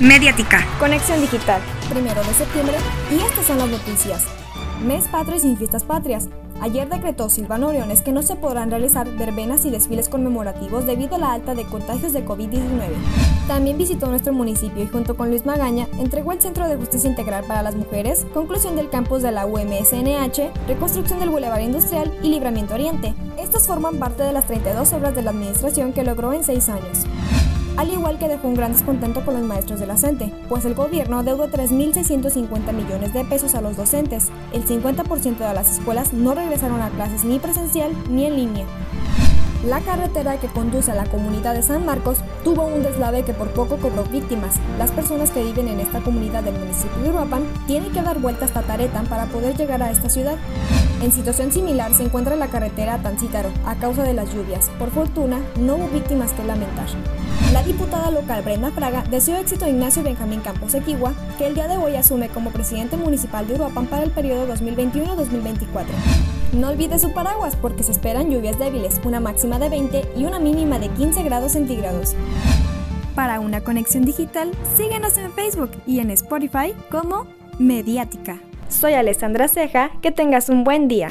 Mediática. Conexión Digital. Primero de septiembre y estas son las noticias. Mes patrio sin fiestas patrias. Ayer decretó Silvano Oriones que no se podrán realizar verbenas y desfiles conmemorativos debido a la alta de contagios de COVID-19. También visitó nuestro municipio y junto con Luis Magaña entregó el Centro de Justicia Integral para las Mujeres, conclusión del campus de la UMSNH, reconstrucción del Boulevard Industrial y Libramiento Oriente. Estas forman parte de las 32 obras de la administración que logró en seis años al igual que dejó un gran descontento con los maestros de la CENTE, pues el gobierno adeudó 3.650 millones de pesos a los docentes. El 50% de las escuelas no regresaron a clases ni presencial ni en línea. La carretera que conduce a la comunidad de San Marcos tuvo un deslave que por poco cobró víctimas. Las personas que viven en esta comunidad del municipio de Uruapan tienen que dar vuelta hasta Taretan para poder llegar a esta ciudad. En situación similar se encuentra la carretera Tancítaro a causa de las lluvias. Por fortuna, no hubo víctimas que lamentar. La diputada local Brenda Fraga deseó éxito a Ignacio Benjamín Campos Equigua, que el día de hoy asume como presidente municipal de Uruapan para el periodo 2021-2024. No olvide su paraguas porque se esperan lluvias débiles, una máxima de 20 y una mínima de 15 grados centígrados. Para una conexión digital, síguenos en Facebook y en Spotify como Mediática. Soy Alessandra Ceja, que tengas un buen día.